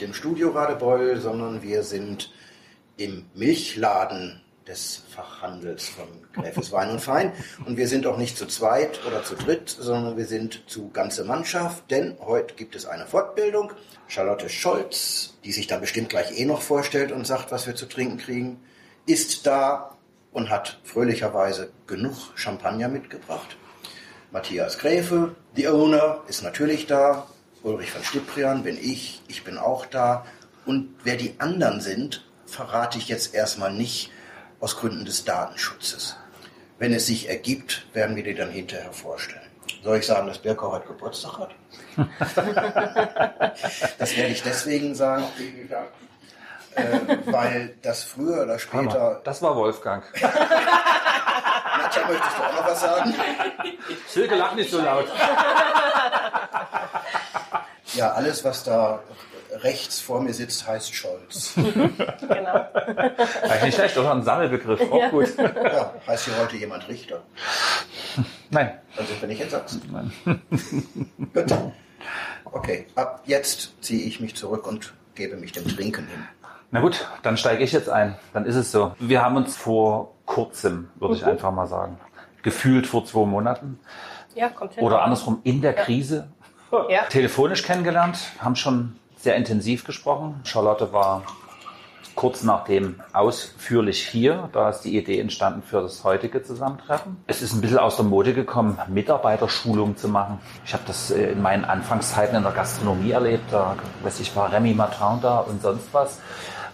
nicht im Studio Radebeul, sondern wir sind im Milchladen des Fachhandels von Gräfes Wein und Fein. Und wir sind auch nicht zu zweit oder zu dritt, sondern wir sind zu ganze Mannschaft, denn heute gibt es eine Fortbildung. Charlotte Scholz, die sich dann bestimmt gleich eh noch vorstellt und sagt, was wir zu trinken kriegen, ist da und hat fröhlicherweise genug Champagner mitgebracht. Matthias Gräfe, die Owner, ist natürlich da. Ulrich von Stiprian bin ich, ich bin auch da. Und wer die anderen sind, verrate ich jetzt erstmal nicht aus Gründen des Datenschutzes. Wenn es sich ergibt, werden wir die dann hinterher vorstellen. Soll ich sagen, dass Birkau heute Geburtstag hat? das werde ich deswegen sagen, äh, weil das früher oder später. Das war Wolfgang. Nadja, möchtest du auch noch was sagen? Silke, lach nicht so laut. Ja, alles, was da rechts vor mir sitzt, heißt Scholz. Genau. Eigentlich nicht schlecht, oder? Ein Sammelbegriff. Auch gut. Ja, heißt hier heute jemand Richter? Nein. Dann sind wir nicht in Sachsen. Nein. Gut. Okay, ab jetzt ziehe ich mich zurück und gebe mich dem Trinken hin. Na gut, dann steige ich jetzt ein. Dann ist es so. Wir haben uns vor kurzem, würde ich einfach mal sagen, gefühlt vor zwei Monaten Ja, kommt hin. oder andersrum in der Krise Ja. telefonisch kennengelernt, haben schon sehr intensiv gesprochen. Charlotte war kurz nachdem ausführlich hier. Da ist die Idee entstanden für das heutige Zusammentreffen. Es ist ein bisschen aus der Mode gekommen, Mitarbeiterschulung zu machen. Ich habe das äh, in meinen Anfangszeiten in der Gastronomie erlebt. Da weiß ich, war Remy Martin da und sonst was.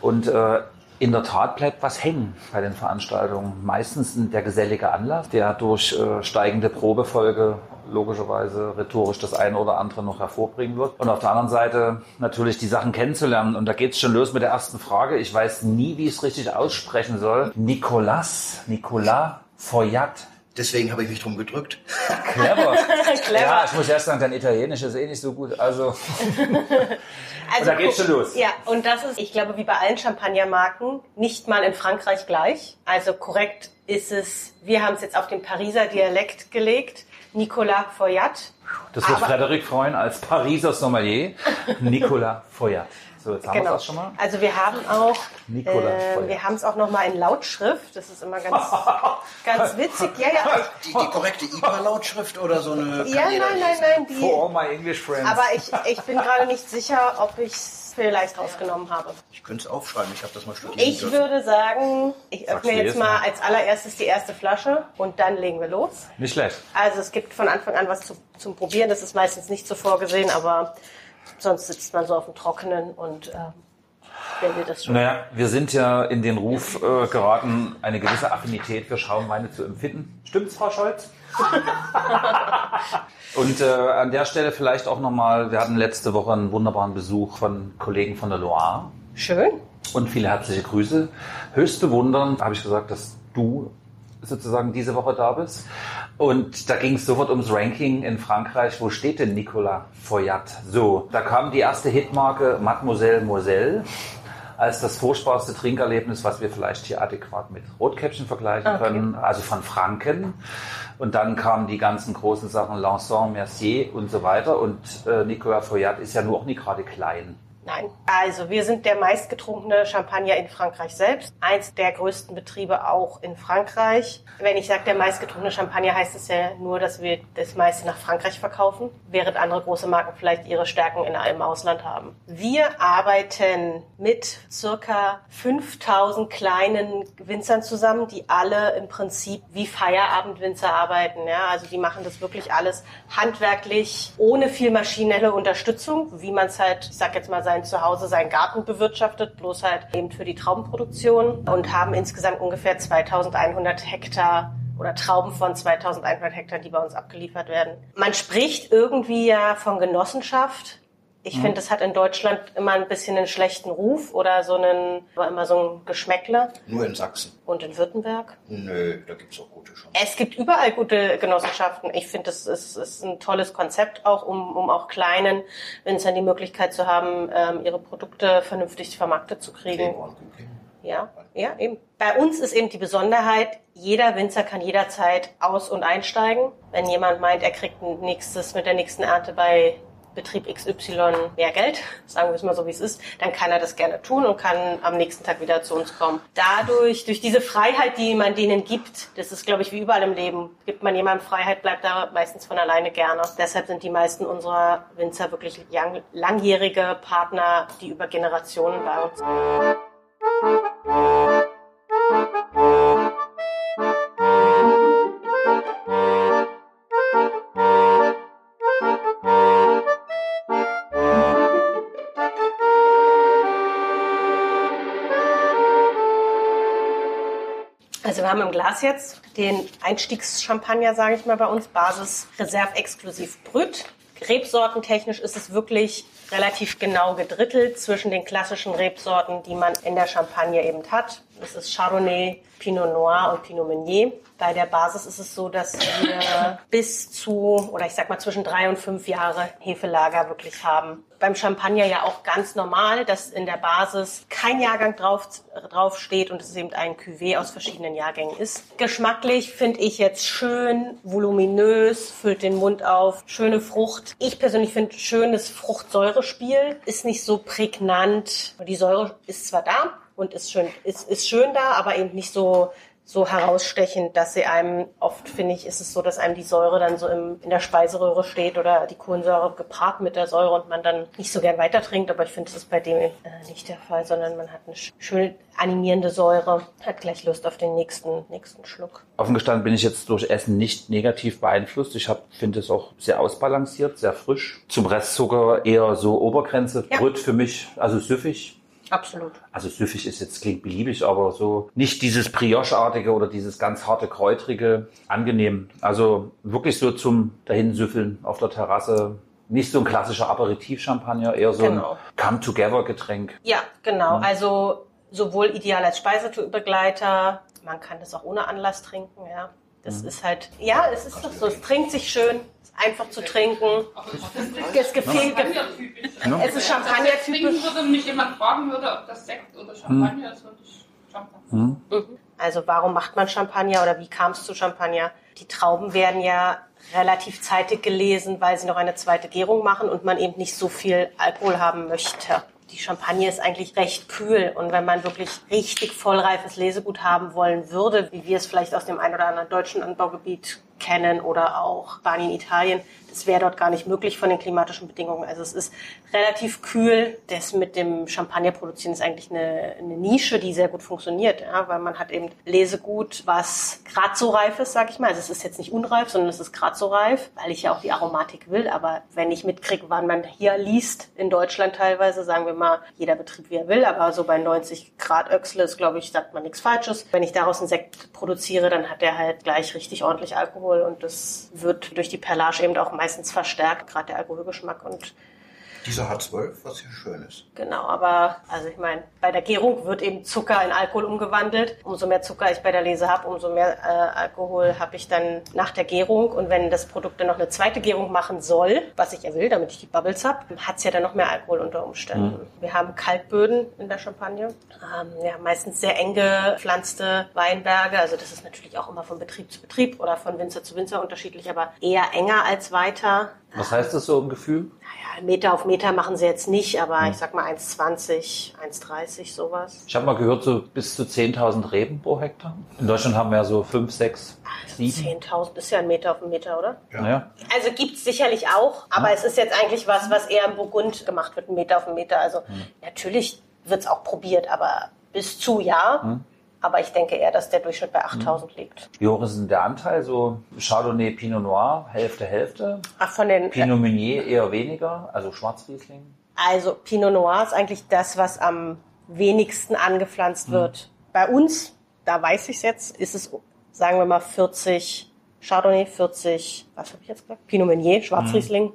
Und äh, in der Tat bleibt was hängen bei den Veranstaltungen. Meistens der gesellige Anlass, der durch äh, steigende Probefolge logischerweise rhetorisch das eine oder andere noch hervorbringen wird. Und auf der anderen Seite natürlich die Sachen kennenzulernen. Und da geht's schon los mit der ersten Frage. Ich weiß nie, wie ich es richtig aussprechen soll. Nicolas, Nicolas Foyat. Deswegen habe ich mich drum gedrückt. Clever. Clever. Ja, ich muss erst sagen, dein Italienisch ist eh nicht so gut. Also, Also, da geht's schon los. Ja, und das ist, ich glaube, wie bei allen Champagnermarken, nicht mal in Frankreich gleich. Also korrekt ist es, wir haben es jetzt auf den Pariser Dialekt gelegt. Nicolas Foyat. das wird Aber- Frederik freuen als Pariser Sommelier. Nicolas Foyat. So, jetzt haben wir das schon mal. Also wir haben auch, äh, wir haben es auch noch mal in Lautschrift. Das ist immer ganz, ganz witzig. Ja, ja, ich, Die, die korrekte IPA-Lautschrift oder so eine. ja, nein, nein, nein. Die, For all my English friends. aber ich, ich bin gerade nicht sicher, ob ich es vielleicht rausgenommen habe. Ich könnte es aufschreiben, ich habe das mal studiert. Ich würde sagen, ich öffne du jetzt jetzt mal mal. als allererstes die erste Flasche und dann legen wir los. Nicht schlecht. Also es gibt von Anfang an was zu, zum Probieren. Das ist meistens nicht so vorgesehen, aber sonst sitzt man so auf dem Trockenen und ähm, wenn wir das schon. Naja, wir sind ja in den Ruf äh, geraten, eine gewisse Affinität für Schaumweine zu empfinden. Stimmt's, Frau Scholz? Und äh, an der Stelle vielleicht auch nochmal, wir hatten letzte Woche einen wunderbaren Besuch von Kollegen von der Loire Schön. und viele herzliche Grüße. Höchst bewundernd habe ich gesagt, dass du sozusagen diese Woche da bist. Und da ging es sofort ums Ranking in Frankreich. Wo steht denn Nicolas Foyat? So, da kam die erste Hitmarke Mademoiselle Moselle als das furchtbarste Trinkerlebnis, was wir vielleicht hier adäquat mit Rotkäppchen vergleichen Okay. können, also von Franken. Und dann kamen die ganzen großen Sachen Lanson, Mercier und so weiter. Und äh, Nicolas Foyat ist ja nur auch nicht gerade klein. Nein. Also wir sind der meistgetrunkene Champagner in Frankreich selbst. Eins der größten Betriebe auch in Frankreich. Wenn ich sage der meistgetrunkene Champagner, heißt es ja nur, dass wir das meiste nach Frankreich verkaufen, während andere große Marken vielleicht ihre Stärken in einem Ausland haben. Wir arbeiten mit circa 5000 kleinen Winzern zusammen, die alle im Prinzip wie Feierabendwinzer arbeiten. Ja, also die machen das wirklich alles handwerklich, ohne viel maschinelle Unterstützung, wie man es halt, ich sag jetzt mal, sein Zuhause, seinen Garten bewirtschaftet, bloß halt eben für die Traubenproduktion und haben insgesamt ungefähr 2100 Hektar oder Trauben von 2100 Hektar, die bei uns abgeliefert werden. Man spricht irgendwie ja von Genossenschaft. Ich finde, das hat in Deutschland immer ein bisschen einen schlechten Ruf oder so einen, war immer so ein Geschmäckle. Nur in Sachsen. Und in Württemberg? Nö, da gibt's auch gute schon. Es gibt überall gute Genossenschaften. Ich finde, das ist, ist ein tolles Konzept auch, um, um auch kleinen Winzern die Möglichkeit zu haben, ähm, ihre Produkte vernünftig vermarktet zu kriegen. Kuking. Ja, ja, eben. Bei uns ist eben die Besonderheit, jeder Winzer kann jederzeit aus- und einsteigen. Wenn jemand meint, er kriegt ein nächstes mit der nächsten Ernte bei Betrieb XY mehr Geld, sagen wir es mal so, wie es ist, dann kann er das gerne tun und kann am nächsten Tag wieder zu uns kommen. Dadurch, durch diese Freiheit, die man denen gibt, das ist, glaube ich, wie überall im Leben, gibt man jemandem Freiheit, bleibt er meistens von alleine gerne. Deshalb sind die meisten unserer Winzer wirklich lang, langjährige Partner, die über Generationen bei uns sind. Wir haben im Glas jetzt den Einstiegschampagner, sage ich mal, bei uns, Basis Reserve exklusiv Brüt. Rebsortentechnisch ist es wirklich relativ genau gedrittelt zwischen den klassischen Rebsorten, die man in der Champagne eben hat. Das ist Chardonnay, Pinot Noir und Pinot Meunier. Bei der Basis ist es so, dass wir bis zu, oder ich sag mal zwischen drei und fünf Jahre Hefelager wirklich haben. Beim Champagner ja auch ganz normal, dass in der Basis kein Jahrgang drauf, drauf steht und es eben ein Cuvée aus verschiedenen Jahrgängen ist. Geschmacklich finde ich jetzt schön, voluminös, füllt den Mund auf, schöne Frucht. Ich persönlich finde schönes Fruchtsäurespiel, ist nicht so prägnant. Die Säure ist zwar da, und ist schön, ist, ist schön da, aber eben nicht so, so herausstechend, dass sie einem, oft finde ich, ist es so, dass einem die Säure dann so im, in der Speiseröhre steht oder die Kohlensäure gepaart mit der Säure und man dann nicht so gern weiter trinkt. Aber ich finde, das ist bei dem äh, nicht der Fall, sondern man hat eine sch- schön animierende Säure, hat gleich Lust auf den nächsten, nächsten Schluck. Offen gestanden bin ich jetzt durch Essen nicht negativ beeinflusst. Ich finde es auch sehr ausbalanciert, sehr frisch. Zum Restzucker eher so Obergrenze. Ja. Brüt für mich, also süffig. Absolut. Also süffig ist jetzt klingt beliebig, aber so nicht dieses Brioche-artige oder dieses ganz harte kräutrige, angenehm. Also wirklich so zum Dahinsüffeln auf der Terrasse. Nicht so ein klassischer Aperitif-Champagner, eher so Genau. ein Come-Together-Getränk. Ja, genau. Also sowohl ideal als Speisebegleiter, man kann das auch ohne Anlass trinken, ja. Das ist halt, ja, es ist doch so, es trinkt sich schön, ist einfach zu trinken. Es gefällt, Ne? es ist Wenn ich Champagner-typisch. trinken würde und mich jemand fragen würde, ob das Sekt oder Champagner ist, würde ich Champagner. Also warum macht man Champagner oder wie kam es zu Champagner? Die Trauben werden ja relativ zeitig gelesen, weil sie noch eine zweite Gärung machen und man eben nicht so viel Alkohol haben möchte. Die Champagne ist eigentlich recht kühl. Und wenn man wirklich richtig vollreifes Lesegut haben wollen würde, wie wir es vielleicht aus dem ein oder anderen deutschen Anbaugebiet kennen oder auch Spanien, Italien, das wäre dort gar nicht möglich von den klimatischen Bedingungen. Also es ist relativ kühl. Das mit dem Champagner produzieren ist eigentlich eine, eine Nische, die sehr gut funktioniert, ja, weil man hat eben Lesegut, was gerade so reif ist, sag ich mal. Also es ist jetzt nicht unreif, sondern es ist gerade so reif, weil ich ja auch die Aromatik will. Aber wenn ich mitkriege, wann man hier liest, in Deutschland teilweise, sagen wir mal, jeder Betrieb wie er will, aber so bei 90 Grad Öchsle ist, glaube ich, sagt man nichts Falsches. Wenn ich daraus einen Sekt produziere, dann hat der halt gleich richtig ordentlich Alkohol und das wird durch die Perlage eben auch meistens verstärkt, gerade der Alkoholgeschmack. Und Dieser hat zwölf, was ja schön ist. Genau, aber also ich meine, bei der Gärung wird eben Zucker in Alkohol umgewandelt. Umso mehr Zucker ich bei der Lese habe, umso mehr äh, Alkohol habe ich dann nach der Gärung. Und wenn das Produkt dann noch eine zweite Gärung machen soll, was ich ja will, damit ich die Bubbles habe, hat es ja dann noch mehr Alkohol unter Umständen. Wir haben Kalkböden in der Champagne. Ähm, haben meistens sehr eng gepflanzte Weinberge. Also das ist natürlich auch immer von Betrieb zu Betrieb oder von Winzer zu Winzer unterschiedlich, aber eher enger als weiter. Was heißt das so im Gefühl? Naja, Meter auf Meter machen sie jetzt nicht, aber ich sag mal 1,20, 1,30 sowas. Ich habe mal gehört, so bis zu 10.000 Reben pro Hektar. In Deutschland haben wir ja so 5, 6, 7. 10.000 ist ja ein Meter auf einen Meter, oder? Naja, Also gibt's sicherlich auch, aber es ist jetzt eigentlich was, was eher im Burgund gemacht wird, ein Meter auf einen Meter. Also natürlich wird's auch probiert, aber bis zu ja. Aber ich denke eher, dass der Durchschnitt bei 8.000 liegt. wie hoch ist denn der Anteil? So Chardonnay, Pinot Noir, Hälfte, Hälfte. Ach, von den, Pinot Meunier eher weniger, also Schwarzriesling. Also Pinot Noir ist eigentlich das, was am wenigsten angepflanzt wird. Bei uns, da weiß ich jetzt, ist es, sagen wir mal, 40 Chardonnay, 40, was habe ich jetzt gesagt? Pinot Meunier, Schwarzriesling.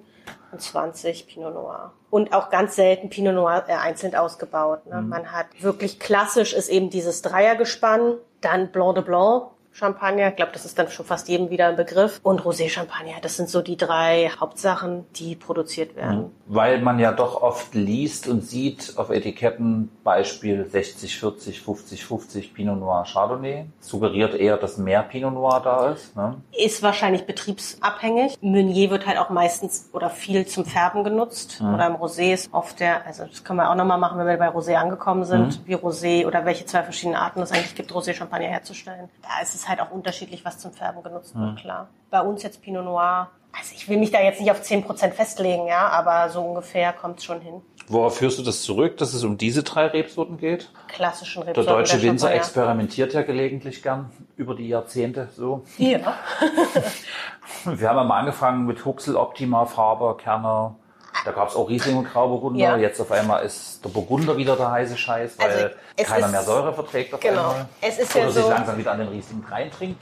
28 Pinot Noir. Und auch ganz selten Pinot Noir äh, einzeln ausgebaut. Ne? Man hat wirklich klassisch ist eben dieses Dreiergespann, dann Blanc de Blanc, Champagner, ich glaube, das ist dann schon fast jedem wieder ein Begriff. Und Rosé Champagner, das sind so die drei Hauptsachen, die produziert werden. Weil man ja doch oft liest und sieht auf Etiketten Beispiel 60, 40, 50, 50 Pinot Noir Chardonnay. Suggeriert eher, dass mehr Pinot Noir da ist. Ne? Ist wahrscheinlich betriebsabhängig. Meunier wird halt auch meistens oder viel zum Färben genutzt. Oder im Rosé ist oft der, also das können wir auch nochmal machen, wenn wir bei Rosé angekommen sind, wie Rosé oder welche zwei verschiedenen Arten es eigentlich gibt, Rosé Champagner herzustellen. Da ist es halt auch unterschiedlich, was zum Färben genutzt wird, klar. Bei uns jetzt Pinot Noir. Also ich will mich da jetzt nicht auf 10% festlegen, ja, aber so ungefähr kommt es schon hin. Worauf führst du das zurück, dass es um diese drei Rebsorten geht? Klassischen Der Rebsorten deutsche Winzer experimentiert ja gelegentlich gern über die Jahrzehnte so. Ja. Wir haben ja mal angefangen mit Huxel, Optima, Faber, Kerner. Da gab es auch Riesling und Grauburgunder. Ja. Jetzt auf einmal ist der Burgunder wieder der heiße Scheiß, weil Also, keiner ist- mehr Säure verträgt auf Genau. einmal. Es ist Oder ja sich so- langsam wieder an den Riesling reintrinkt.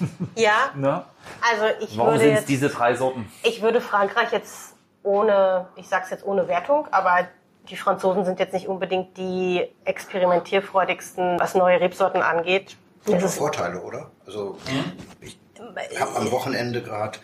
Ja, Ne? also ich Warum würde sind es jetzt, diese drei Sorten? ich würde Frankreich jetzt ohne, ich sag's jetzt ohne Wertung, aber die Franzosen sind jetzt nicht unbedingt die experimentierfreudigsten, was neue Rebsorten angeht. Gibt Das ist, Vorteile, oder? Also ich habe am Wochenende gerade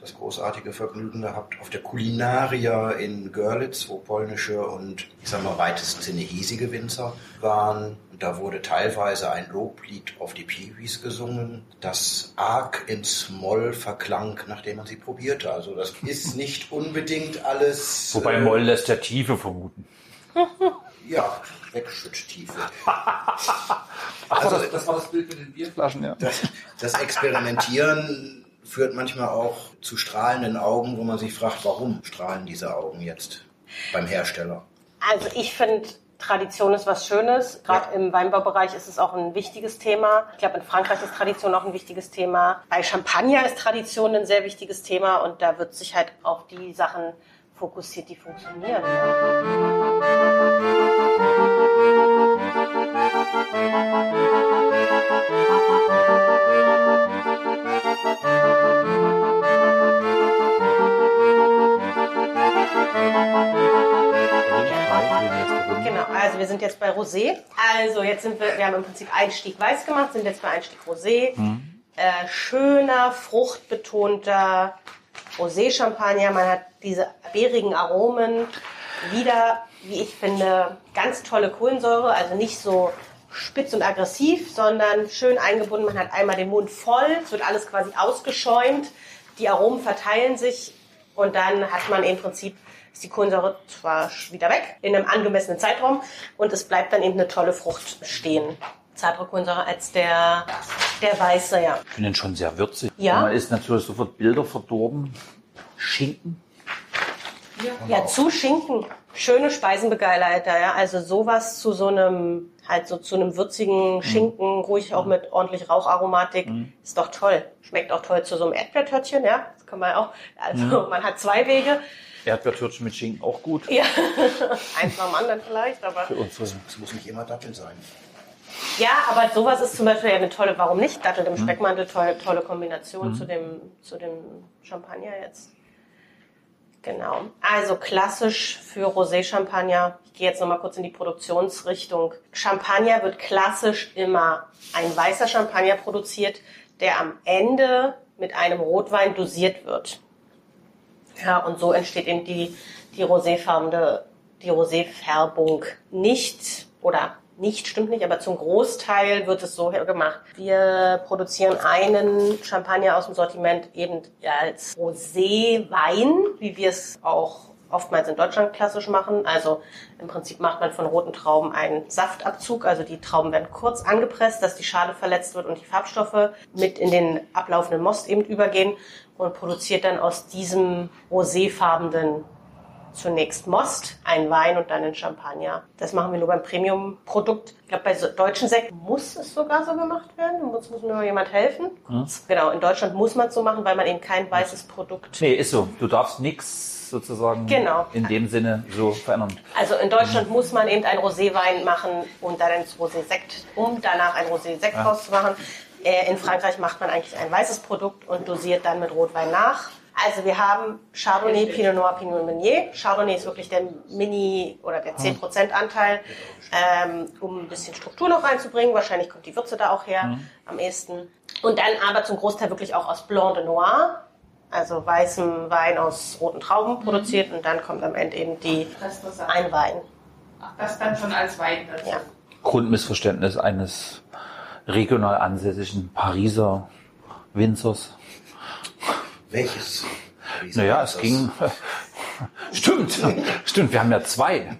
das großartige Vergnügen gehabt auf der Kulinaria in Görlitz, wo polnische und ich sag mal weitest Sinne hiesige Winzer waren. Und da wurde teilweise ein Loblied auf die Piwis gesungen, das arg ins Moll verklang, nachdem man sie probierte. Also das ist nicht unbedingt alles... Wobei äh, Moll lässt der Tiefe vermuten. Ja, Wegschütttiefe. Also- das, das war das Bild mit den Bierflaschen, ja. Das, das Experimentieren führt manchmal auch zu strahlenden Augen, wo man sich fragt, warum strahlen diese Augen jetzt beim Hersteller? also ich finde, Tradition ist was Schönes. Gerade Ja. im Weinbaubereich ist es auch ein wichtiges Thema. Ich glaube, in Frankreich ist Tradition auch ein wichtiges Thema. Bei Champagner ist Tradition ein sehr wichtiges Thema und da wird sich halt auf die Sachen fokussiert, die funktionieren. Genau, sind jetzt bei Rosé. Also jetzt sind wir, wir haben im Prinzip Einstieg weiß gemacht, sind jetzt bei Einstieg Rosé. Äh, schöner, fruchtbetonter Rosé-Champagner. Man hat diese beerigen Aromen. Wieder, wie ich finde, ganz tolle Kohlensäure, also nicht so spitz und aggressiv, sondern schön eingebunden. Man hat einmal den Mund voll, es wird alles quasi ausgeschäumt. Die Aromen verteilen sich und dann hat man im Prinzip ist die Kohlensäure zwar wieder weg in einem angemessenen Zeitraum und es bleibt dann eben eine tolle Frucht stehen. Zartere Kohlensäure als der, der weiße, ja. Ich finde den schon sehr würzig. Ja. Man ist natürlich sofort Bilder verdorben. Schinken. Ja, zu Schinken. Schöne Speisenbegleiter, ja. Also sowas zu so einem, halt so zu einem würzigen Schinken, ruhig auch mit ordentlich Raucharomatik, ist doch toll. Schmeckt auch toll zu so einem Erdbeertörtchen, ja. Das kann man auch. Also man hat zwei Wege. Erdbeertürtchen mit Schinken auch gut. Ja, eins nach dem anderen vielleicht, aber. Für unsere Es muss nicht immer Datteln sein. Ja, aber sowas ist zum Beispiel ja eine tolle, warum nicht? Dattel im Speckmantel, tolle, tolle Kombination zu, dem, zu dem Champagner jetzt. Genau. Also klassisch für Rosé-Champagner. Ich gehe jetzt nochmal kurz in die Produktionsrichtung. Champagner wird klassisch immer ein weißer Champagner produziert, der am Ende mit einem Rotwein dosiert wird. Ja, und so entsteht eben die, die roséfarbene, die Roséfärbung nicht oder nicht, stimmt nicht, aber zum Großteil wird es so gemacht. Wir produzieren einen Champagner aus dem Sortiment eben als Roséwein, wie wir es auch oftmals in Deutschland klassisch machen. Also im Prinzip macht man von roten Trauben einen Saftabzug. Also die Trauben werden kurz angepresst, dass die Schale verletzt wird und die Farbstoffe mit in den ablaufenden Most eben übergehen und produziert dann aus diesem roséfarbenen zunächst Most, ein Wein und dann ein Champagner. Das machen wir nur beim Premium-Produkt. Ich glaube, bei so deutschen Sekten muss es sogar so gemacht werden. Muss, muss mir mal jemand helfen. Genau, in Deutschland muss man es so machen, weil man eben kein weißes Produkt Nee, ist so. Du darfst nichts sozusagen Genau. in dem Sinne so verändern. Also in Deutschland muss man eben ein Roséwein machen und dann ins Rosé-Sekt, um danach ein Rosé-Sekt Ja. draus zu machen. Äh, In Frankreich macht man eigentlich ein weißes Produkt und dosiert dann mit Rotwein nach. Also wir haben Chardonnay, Pinot Noir, Pinot Meunier. Chardonnay ist wirklich der Mini- oder der 10% Anteil, ähm, um ein bisschen Struktur noch reinzubringen. Wahrscheinlich kommt die Würze da auch her am ehesten. Und dann aber zum Großteil wirklich auch aus Blanc de Noir, also weißem Wein aus roten Trauben produziert. Und dann kommt am Ende eben die Einwein. Ach, das dann schon als Wein dazu. Ja. Grundmissverständnis eines regional ansässigen Pariser Winzers. Welches? Naja, es ging. Stimmt, stimmt, wir haben ja zwei.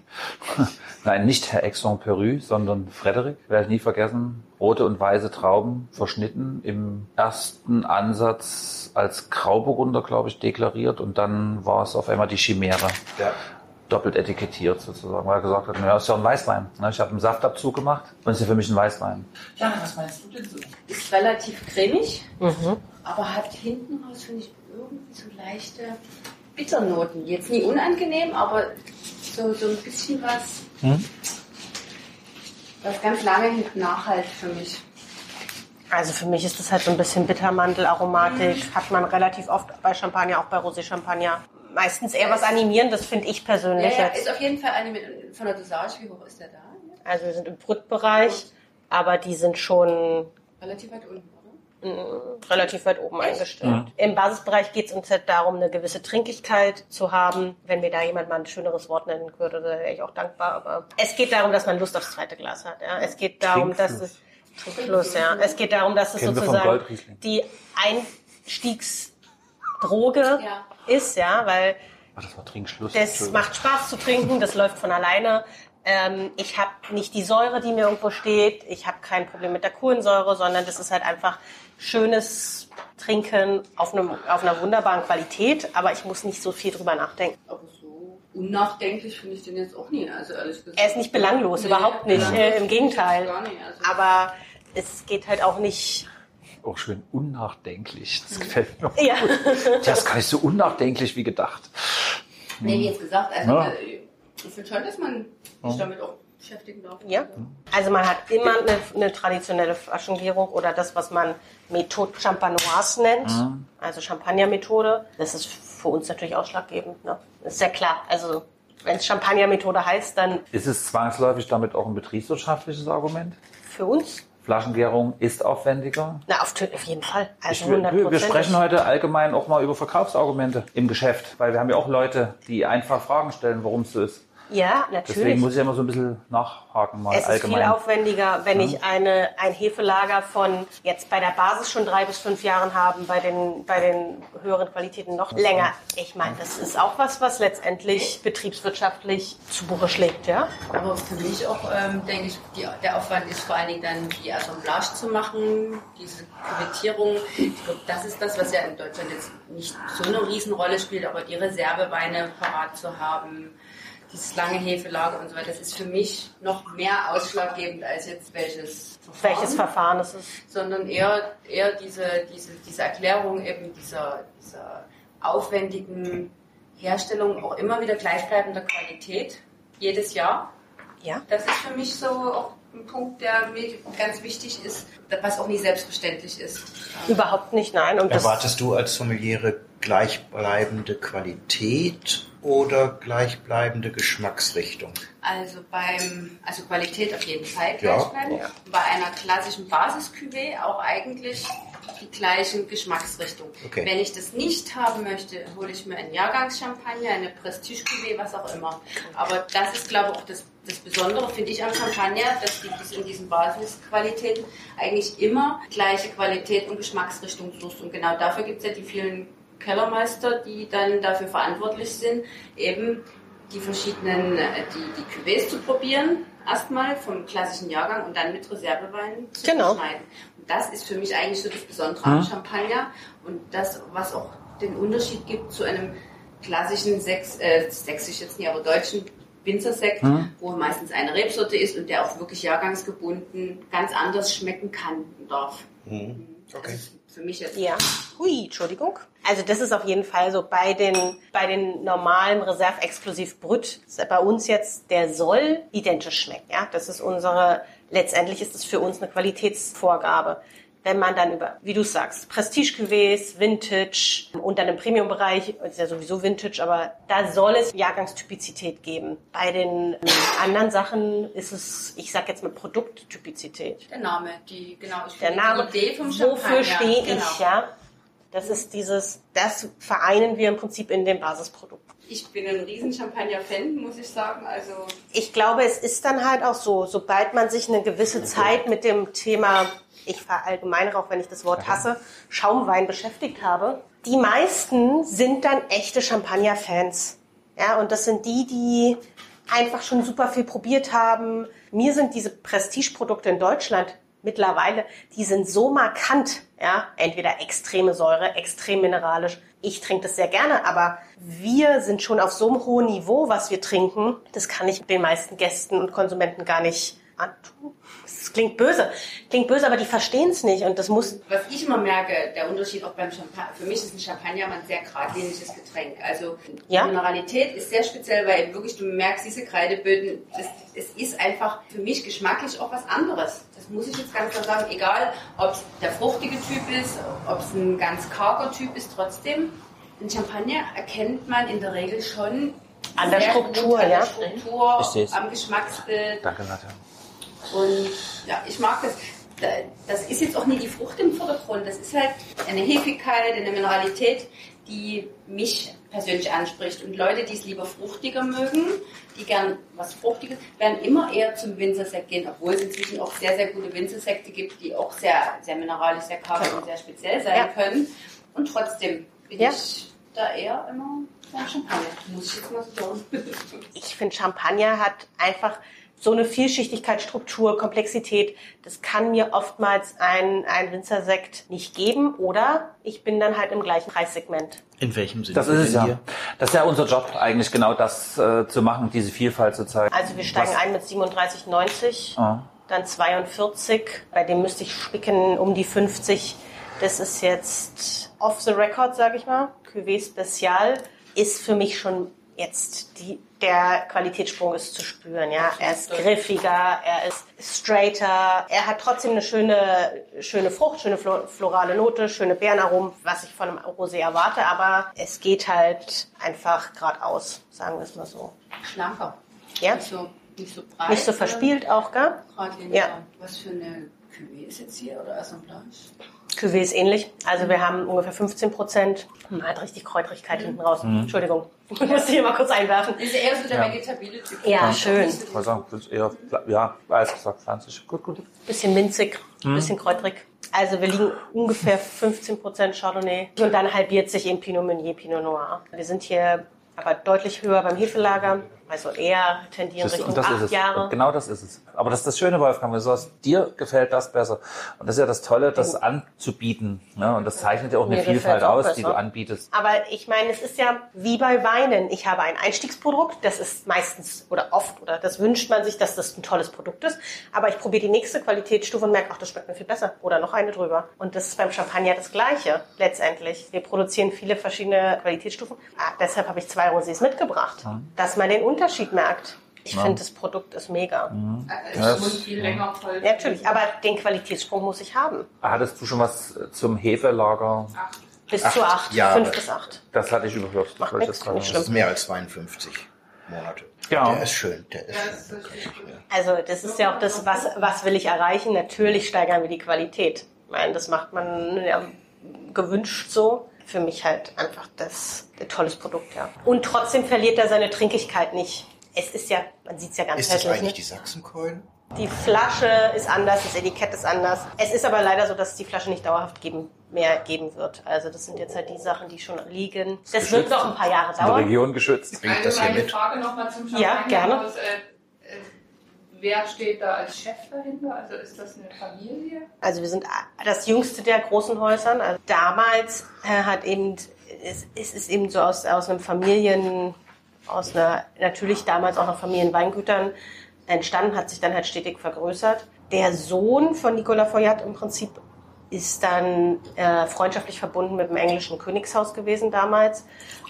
Nein, nicht Herr Exon-Perru, sondern Frederik, werde ich nie vergessen. Rote und weiße Trauben verschnitten, im ersten Ansatz als Grauburgunder, glaube ich, deklariert und dann war es auf einmal die Chimäre. Ja. Doppelt etikettiert sozusagen, weil er gesagt hat, naja, ist ja ein Weißwein. ne? Ich habe einen Saftabzug gemacht und ist ja für mich ein Weißwein. Jana, was meinst du denn so? Ist relativ cremig, Mhm. aber hat hinten raus, finde ich, irgendwie so leichte Bitternoten. Jetzt nie unangenehm, aber so, so ein bisschen was, Hm? was ganz lange hinten nachhalt für mich. Also für mich ist das halt so ein bisschen Bittermandelaromatik. Hat man relativ oft bei Champagner, auch bei Rosé-Champagner. Meistens eher was Animierendes, finde ich Ja, persönlich ja, jetzt. ist auf jeden Fall mit, von der Dosage. Wie hoch ist der da? Also wir sind im Brutbereich, aber die sind schon Relativ weit unten, oder? relativ weit oben eingestellt. Im Basisbereich geht es uns halt darum, eine gewisse Trinklichkeit zu haben. Wenn mir da jemand mal ein schöneres Wort nennen würde, wäre ich auch dankbar. Aber es geht darum, dass man Lust aufs zweite Glas hat. Ja? Es geht darum, dass es Trinkfluss, ja. Es geht darum, dass es Kennen sozusagen die Einstiegsdroge Ja. Ist, ja, weil Ach, das war Trinkschluss. das macht Spaß zu trinken, das läuft von alleine. Ähm, ich habe nicht die Säure, die mir irgendwo steht. Ich habe kein Problem mit der Kohlensäure, sondern das ist halt einfach schönes Trinken auf, einem, auf einer wunderbaren Qualität. Aber ich muss nicht so viel drüber nachdenken. Aber so unnachdenklich finde ich den jetzt auch nie, also ehrlich gesagt. Er ist nicht belanglos, überhaupt nicht. belanglos Äh, Im Gegenteil. Nicht, also. Aber es geht halt auch nicht. Auch schön unnachdenklich. Das gefällt mir. Ja. Das ist gar nicht so unnachdenklich wie gedacht. Nee, wie jetzt gesagt, also Ja. äh, ich finde schon, dass man sich damit auch beschäftigen darf. Ja. Also man hat immer eine, eine traditionelle Flaschengärung oder das, was man Methode Champanoise nennt, also Champagner-Methode. Das ist für uns natürlich ausschlaggebend. Ne? Das ist ja klar. Also wenn es Champagner-Methode heißt, dann Ist es zwangsläufig damit auch ein betriebswirtschaftliches Argument? für uns, Flaschengärung ist aufwendiger. na auf, auf jeden Fall. Also Ich, wir, 100 wir sprechen heute allgemein auch mal über Verkaufsargumente im Geschäft, weil wir haben ja auch Leute, die einfach Fragen stellen, warum es so ist. Ja, Deswegen natürlich. muss ich immer so ein bisschen nachhaken mal Es ist allgemein. viel aufwendiger, wenn ich eine, ein Hefelager von jetzt bei der Basis schon drei bis fünf Jahren haben, bei den, bei den höheren Qualitäten noch länger. Ich meine, das ist auch was, was letztendlich betriebswirtschaftlich zu Buche schlägt, ja? Aber für mich auch, ähm, denke ich, die, der Aufwand ist vor allen Dingen dann die Assemblage zu machen, diese Kuvertierung. Ich glaube, das ist das, was ja in Deutschland jetzt nicht so eine Riesenrolle spielt, aber die Reserveweine parat zu haben, dieses lange Hefelager und so weiter, das ist für mich noch mehr ausschlaggebend als jetzt welches Verfahren. Welches Verfahren es ist. sondern eher, eher diese, diese, diese Erklärung eben dieser, dieser aufwendigen Herstellung auch immer wieder gleichbleibender Qualität jedes Jahr. Ja. Das ist für mich so auch ein Punkt, der mir ganz wichtig ist, was auch nicht selbstverständlich ist. Überhaupt nicht, nein. Und das, Erwartest du als Sommeliere gleichbleibende Qualität oder gleichbleibende Geschmacksrichtung? Also beim, also Qualität auf jeden Fall Ja. gleich bleiben. Ja. Bei einer klassischen Basis-Cuvée auch eigentlich die gleichen Geschmacksrichtungen. Okay. Wenn ich das nicht haben möchte, hole ich mir einen Jahrgangschampagner, eine Prestige-Cuvée, was auch immer. Aber das ist, glaube ich, auch das, das Besondere, finde ich, am Champagner, dass die in diesen Basisqualitäten eigentlich immer gleiche Qualität und Geschmacksrichtung suchst. Und genau dafür gibt es ja die vielen Kellermeister, die dann dafür verantwortlich sind, eben die verschiedenen, äh, die, die Cuvées zu probieren, erstmal vom klassischen Jahrgang und dann mit Reservewein zu Genau. schneiden. Und das ist für mich eigentlich so das Besondere am Champagner und das, was auch den Unterschied gibt zu einem klassischen Sex, äh, sächsisch jetzt nicht, aber deutschen Winzersekt, wo meistens eine Rebsorte ist und der auch wirklich jahrgangsgebunden ganz anders schmecken kann und darf. Okay. Für mich jetzt Ja. Hui, Entschuldigung. Also das ist auf jeden Fall so bei den, bei den normalen Reserve exklusiv Brüt, bei uns jetzt, der soll identisch schmecken. Ja, das ist unsere, letztendlich ist es für uns eine Qualitätsvorgabe. wenn man dann über, wie du sagst, Prestige-Cuvées, Vintage und dann im Premium-Bereich, ist ja sowieso Vintage, aber da soll es Jahrgangstypizität geben. Bei den ähm, anderen Sachen ist es, ich sag jetzt mal Produkttypizität. Der Name, die, genau, ich Der Name, die Idee vom Champagner. wofür stehe genau. ich, ja? Das ist dieses, das vereinen wir im Prinzip in dem Basisprodukt. Ich bin ein riesen Champagner-Fan, muss ich sagen. Also Ich glaube, es ist dann halt auch so, sobald man sich eine gewisse Zeit mit dem Thema, ich verallgemeinere auch, wenn ich das Wort hasse, Schaumwein beschäftigt habe, die meisten sind dann echte Champagner-Fans. Ja, und das sind die, die einfach schon super viel probiert haben. Mir sind diese Prestigeprodukte in Deutschland mittlerweile, die sind so markant, ja, entweder extreme Säure, extrem mineralisch. Ich trinke das sehr gerne, aber wir sind schon auf so einem hohen Niveau, was wir trinken. Das kann ich den meisten Gästen und Konsumenten gar nicht antun. Das klingt böse, klingt böse, aber die verstehen es nicht und das muss. Was ich immer merke, der Unterschied auch beim Champagner, für mich ist ein Champagner ein sehr geradliniges Getränk. Also Ja. die Mineralität ist sehr speziell, weil wirklich du merkst, diese Kreideböden, das, es ist einfach für mich geschmacklich auch was anderes. Das muss ich jetzt ganz klar sagen, egal ob es der fruchtige Typ ist, ob es ein ganz karger Typ ist, trotzdem, ein Champagner erkennt man in der Regel schon An der Struktur, gut an ja. der Struktur, am Geschmacksbild. Danke, Nadja. Und ja, ich mag das. Da- Das ist jetzt auch nie die Frucht im Vordergrund. Das ist halt eine Hefigkeit, eine Mineralität, die mich persönlich anspricht. Und Leute, die es lieber fruchtiger mögen, die gern was Fruchtiges, werden immer eher zum Winzersekt gehen, obwohl es inzwischen auch sehr, sehr gute Winzersekte gibt, die auch sehr, sehr mineralisch, sehr karg und sehr speziell sein Ja. können. Und trotzdem bin Ja. ich da eher immer beim Champagner. Muss ich jetzt mal so sagen. Ich finde, Champagner hat einfach so eine Vielschichtigkeit, Struktur, Komplexität. Das kann mir oftmals ein, ein Winzersekt nicht geben oder ich bin dann halt im gleichen Preissegment. In welchem Sinne? Das ist es ja. hier? Das ist ja unser Job, eigentlich genau das äh, zu machen, diese Vielfalt zu zeigen. Also wir steigen Was- ein mit 37,90, Ah. dann 42, bei dem müsste ich spicken um die 50. Das ist jetzt off the record, sage ich mal. Cuvée Spezial ist für mich schon jetzt die, der Qualitätssprung ist zu spüren. Ja, er ist griffiger, er ist straighter, er hat trotzdem eine schöne, schöne Frucht, schöne flo- florale Note, schöne Beerenaromen, was ich von einem Rosé erwarte. Aber es geht halt einfach geradeaus, sagen wir es mal so. Schlanker. Ja. Nicht so, nicht so breit. Nicht so verspielt auch, gell? Ja. Was für eine Cuvée ist jetzt hier oder Assemblage? Cuvée ist ähnlich. Also wir haben ungefähr 15 Prozent. Man hat richtig Kräutrigkeit hinten raus. Entschuldigung. Ich muss hier mal kurz einwerfen. Ist eher so der Ja. vegetabile Typ. Ja, schön. Nicht so Ich wollte sagen, das ist eher, ja, als gesagt, pflanzlich. Gut, gut. Bisschen minzig, bisschen kräutrig. Also wir liegen ungefähr 15 Prozent Chardonnay. Und dann halbiert sich eben Pinot Meunier, Pinot Noir. Wir sind hier aber deutlich höher beim Hefelager. Also eher tendieren Das, Richtung acht es. Jahre. Genau das ist es. Aber das ist das Schöne, Wolfgang, wenn du sagst, dir gefällt das besser. Und das ist ja das Tolle, das anzubieten. Ne? Und das zeichnet ja auch eine Vielfalt auch aus, die besser. du anbietest. Aber ich meine, es ist ja wie bei Weinen. Ich habe ein Einstiegsprodukt, das ist meistens oder oft oder das wünscht man sich, dass das ein tolles Produkt ist. Aber ich probiere die nächste Qualitätsstufe und merke, ach, das schmeckt mir viel besser. Oder noch eine drüber. Und das ist beim Champagner das Gleiche letztendlich. Wir produzieren viele verschiedene Qualitätsstufen. Ah, deshalb habe ich zwei Rosés mitgebracht, dass man den Unterschied merkt. Ich finde, das Produkt ist mega. Äh, Ja, Ich das- muss viel länger voll. Ja, natürlich, aber den Qualitätssprung muss ich haben. Hattest du schon was zum Hefelager? Bis Acht zu acht, Jahre. fünf bis acht. Das hatte ich überhört. Macht ich nix, gerade nicht. Das ist mehr als 52 Monate. Ja. Der ist schön. Der ist Ja, schön. das ist gut. Also das ist ja auch das, was, was will ich erreichen? Natürlich steigern wir die Qualität. Ich meine, das macht man ja, gewünscht so. Für mich halt einfach das ein tolles Produkt, ja. Und trotzdem verliert er seine Trinkigkeit nicht. Es ist ja, man sieht es ja ganz Ist das hässlich. eigentlich Ne? die Sachsenkeule? Die Flasche ist anders, das Etikett ist anders. Es ist aber leider so, dass es die Flasche nicht dauerhaft geben, mehr geben wird. Also das sind jetzt halt die Sachen, die schon liegen. Das wird geschützt. noch ein paar Jahre dauern. Region geschützt. Bringt das hier mit? Frage nochmal zum Ja, gerne. Aus, äh, wer steht da als Chef dahinter? Also ist das eine Familie? Also wir sind das jüngste der großen Häusern. Also damals äh, hat eben, es, es ist eben so aus, aus einem Familien, aus einer, natürlich damals auch noch Familienweingütern entstanden, hat sich dann halt stetig vergrößert. Der Sohn von Nicolas Foyat im Prinzip ist dann äh, freundschaftlich verbunden mit dem englischen Königshaus gewesen damals.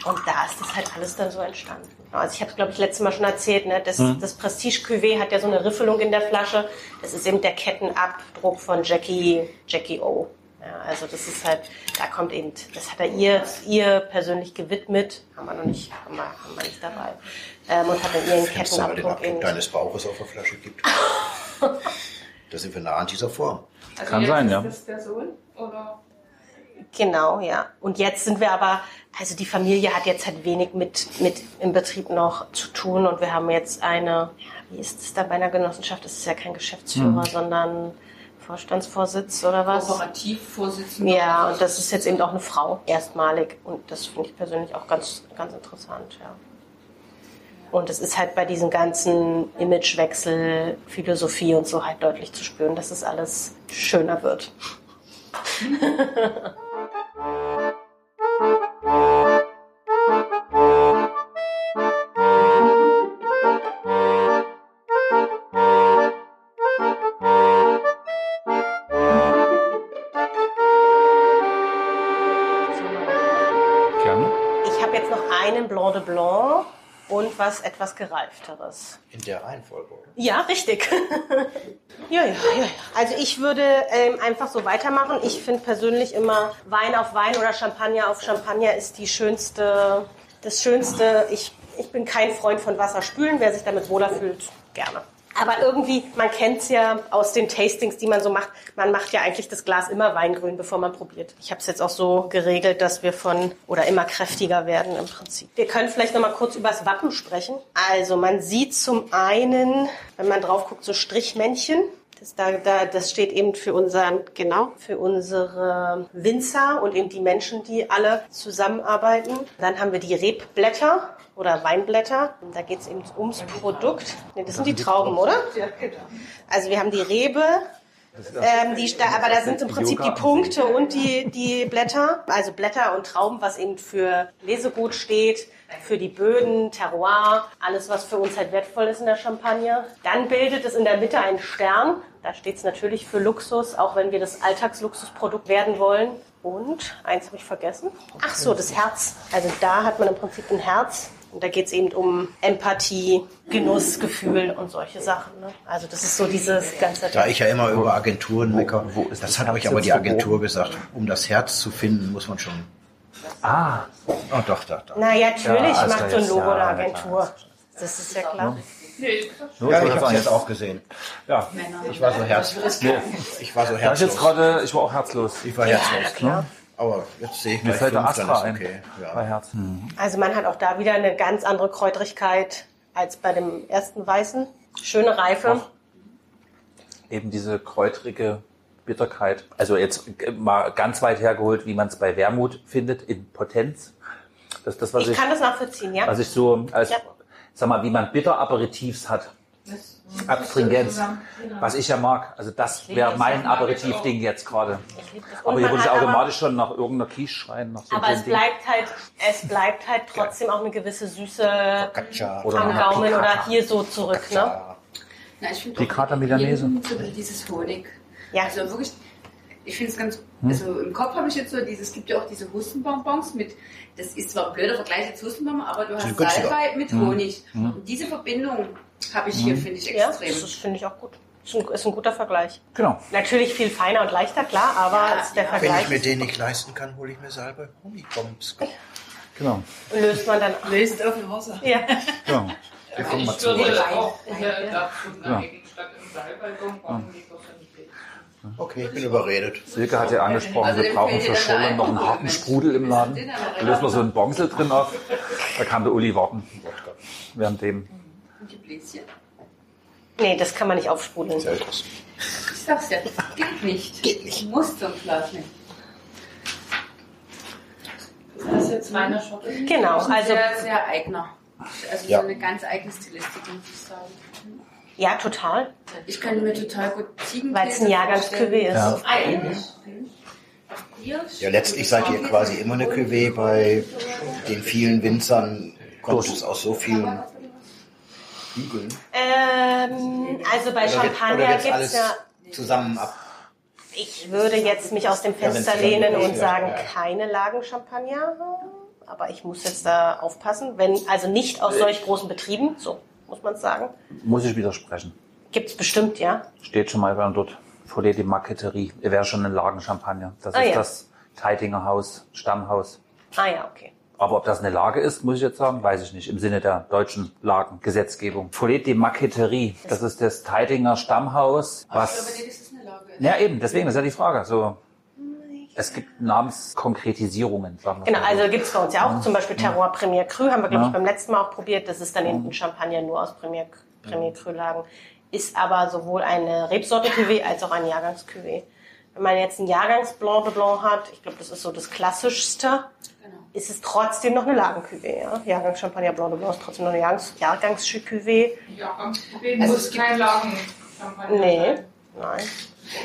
Und da ist das halt alles dann so entstanden. Also ich habe, glaube ich, letztes Mal schon erzählt, ne, das, Mhm. das Prestige Cuvée hat ja so eine Riffelung in der Flasche. Das ist eben der Kettenabdruck von Jackie, Jackie O. Ja, also das ist halt, da kommt eben, das hat er ihr, ihr persönlich gewidmet, haben wir noch nicht, haben wir, haben wir nicht dabei. Ähm, und hat dann ihren Wenn es den Kettenabdruck Abdruck in, deines Bauches auf der Flasche gibt. da sind wir nah an dieser Form. Also Kann jetzt sein, ist ja. das der Sohn? Oder? Genau, ja. Und jetzt sind wir aber, also die Familie hat jetzt halt wenig mit, mit im Betrieb noch zu tun und wir haben jetzt eine, ja, wie ist es da bei einer Genossenschaft? Das ist ja kein Geschäftsführer, sondern Vorstandsvorsitz oder was? Kooperativvorsitzender. Ja, und das ist jetzt eben auch eine Frau, erstmalig. Und das finde ich persönlich auch ganz, ganz interessant, ja. Und es ist halt bei diesem ganzen Imagewechsel, Philosophie und so halt deutlich zu spüren, dass es alles schöner wird. Ich habe jetzt noch einen Blanc de Blanc und was etwas gereifteres. In der Reihenfolge. Ja, richtig. ja, ja, ja. Also ich würde ähm, einfach so weitermachen. Ich finde persönlich immer Wein auf Wein oder Champagner auf Champagner ist die schönste, das Schönste. Ich, ich bin kein Freund von Wasserspülen. Wer sich damit wohler fühlt, gerne. Aber irgendwie, man kennt es ja aus den Tastings, die man so macht. Man macht ja eigentlich das Glas immer weingrün, bevor man probiert. Ich habe es jetzt auch so geregelt, dass wir von oder immer kräftiger werden im Prinzip. Wir können vielleicht noch mal kurz über das Wappen sprechen. Also man sieht zum einen, wenn man drauf guckt, so Strichmännchen. Das, da, da, das steht eben für unseren, genau, für unsere Winzer und eben die Menschen, die alle zusammenarbeiten. Dann haben wir die Rebblätter oder Weinblätter. Da geht es eben ums Produkt. Nee, das sind die Trauben, oder? Also wir haben die Rebe, ähm, die, da, aber da sind im Prinzip die Punkte und die, die Blätter. Also Blätter und Trauben, was eben für Lesegut steht, für die Böden, Terroir, alles, was für uns halt wertvoll ist in der Champagne. Dann bildet es in der Mitte einen Stern. Da steht es natürlich für Luxus, auch wenn wir das Alltagsluxusprodukt werden wollen. Und eins habe ich vergessen. Ach so, das Herz. Also da hat man im Prinzip ein Herz. Und da geht es eben um Empathie, Genuss, Gefühl und solche Sachen. Ne? Also das ist so dieses ganze... Da ich ja immer über Agenturen mecker, wo ist das das hat Herz euch aber die Agentur gesagt. Um das Herz zu finden, muss man schon. Ah, Oh, doch, doch, doch. Na ja, natürlich Ja, also macht so ein Logo ja, eine Agentur. Das ist ja klar. Nee, so, Ja, ich habe es jetzt auch gesehen. Ja, Ich war so herzlos. Ich war so ich herzlos. gerade, ich war auch herzlos. Ich war herzlos. Ne? Aber jetzt sehe ich Mir fällt der Astra ein. okay. Bei Ja. Herzen. Also man hat auch da wieder eine ganz andere Kräutrigkeit als bei dem ersten Weißen. Schöne Reife. Eben diese kräutrige Bitterkeit. Also jetzt äh, mal ganz weit hergeholt, wie man es bei Wermut findet, in Potenz. Das das, was Ich ich, kann das nachvollziehen, ja? was ich so als, Ja. sag mal, wie man Bitter-Aperitifs hat. Astringenz. Was ich ja mag. Also das wäre mein Aperitif-Ding jetzt gerade. Aber hier würde ich automatisch schon nach irgendeiner Quiche schreien. Nach so Aber, es Ding. bleibt halt, es bleibt halt trotzdem auch eine gewisse Süße Katja. Oder am Gaumen oder hier so zurück, ne? Ja. Na, ich finde Die Kata Milanese. Dieses Honig. Ja. Also wirklich, ich finde es ganz, Hm? also im Kopf habe ich jetzt so dieses, es gibt ja auch diese Hustenbonbons mit, das ist zwar ein blöder Vergleich jetzt Hustenbonbon, aber du hast. Salbei mit Hm. Honig. Und diese Verbindung habe ich hier, finde ich, Ja, extrem. das finde ich auch gut. Ist ein, ist ein guter Vergleich. Genau. Natürlich viel feiner und leichter, klar, aber Ja, ist der ja. Wenn Vergleich ich mir den nicht leisten kann, hole ich mir Salbe Honigbombs. Genau. löst man dann. Löst auf dem Wasser. Ja. genau. Wir kommen mal ich zu würde Wolf. auch dazu Ja. neigen, statt im Salbeibon brauchen die doch ein Bild. Okay, ich bin überredet. Silke hat ja angesprochen, Also wir brauchen für Scholle noch einen oh, harten. Sprudel im Laden. Da lösen wir so einen Bongsel drin auf. Da kann der Uli warten. Während dem. Und die Bläschen. Nee, das kann man nicht aufsprudeln. Ich sag's ja, geht nicht. Geht nicht. Muss zum Glas nicht. Das ist jetzt reiner Schotte. Genau, Das ist also sehr, sehr eigener. Also Ja. so eine ganz eigene Stilistik, muss ich sagen. ja, total, Ich kann mir total gut Ziegenkäse weil es ein Jahrgangscuvée ist. Ja. Eigentlich. Ja, letztlich seid ihr quasi immer eine Cuvée bei den vielen Winzern. Kommt es aus so vielen Hügeln? Ähm, also bei oder Champagner gibt es ja, zusammen ab? Ich würde jetzt mich aus dem Fenster wenn's lehnen und sagen, ja. keine Lagenchampagner. Aber ich muss jetzt da aufpassen, wenn, also nicht aus solch großen Betrieben, so muss man es sagen. Muss ich widersprechen. Gibt es bestimmt, ja. Steht schon mal dort. Folie de Marqueterie. Wäre schon ein Lagenchampagner. Das Ah, ist ja. das Teitinger Haus, Stammhaus. Ah ja, okay. Aber ob das eine Lage ist, muss ich jetzt sagen, weiß ich nicht. Im Sinne der deutschen Lagengesetzgebung. Folie de Marqueterie. Das ist das Teitinger Stammhaus. Aber Was, nee, das ist eine Lage. ja eben, deswegen ist ja die Frage. So, es gibt Namenskonkretisierungen, sagen Genau, also gibt es bei uns ja auch zum Beispiel Terroir Premier Cru, haben wir, glaube Ja. ich, beim letzten Mal auch probiert. Das ist dann eben ein Champagner nur aus Premier, Premier Cru Lagen. Ist aber sowohl eine Rebsorte Cuvée als auch ein Jahrgangs Cuvée. Wenn man jetzt ein Jahrgangs Blanc de Blanc hat, ich glaube, das ist so das klassischste, Genau. Ist es trotzdem noch eine Lagen-Cuvée. Ja? Jahrgangs Champagner Blanc de Blanc ist trotzdem noch eine Jahrgangs, Jahrgangs Cuvée. Ja, deswegen Also muss es gibt- kein Lagen-Champagner Nee, sein. nein.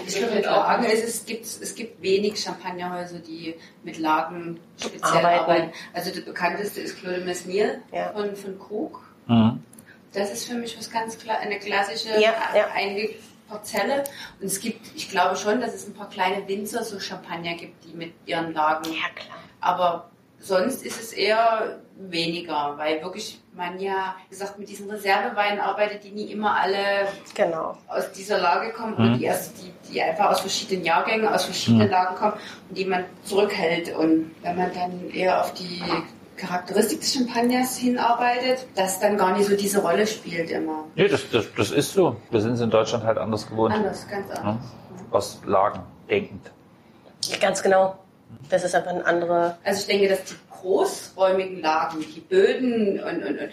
Ich glaube, mit Lagen ist es, gibt, es gibt wenig Champagnerhäuser, die mit Lagen speziell Arbeiten. arbeiten. Also der bekannteste ist Claude Mesnil Ja. von, von Krug. Mhm. Das ist für mich was ganz klar, eine klassische Ja, ja. Parzelle. Und es gibt, ich glaube schon, dass es ein paar kleine Winzer so Champagner gibt, die mit ihren Lagen. Ja, klar. Aber sonst ist es eher weniger, weil wirklich man ja, wie gesagt, mit diesen Reserveweinen arbeitet, die nie immer alle Genau. aus dieser Lage kommen Mhm. oder die, erst, die, die einfach aus verschiedenen Jahrgängen, aus verschiedenen Mhm. Lagen kommen und die man zurückhält. Und wenn man dann eher auf die Charakteristik des Champagners hinarbeitet, das dann gar nicht so diese Rolle spielt immer. Nee, das, das, das ist so. Wir sind es in Deutschland halt anders gewohnt. Anders, ganz Ja? anders. Aus Lagen denkend. Ganz genau. Das ist einfach eine andere. Also ich denke, dass die großräumigen Lagen, die Böden und, und, und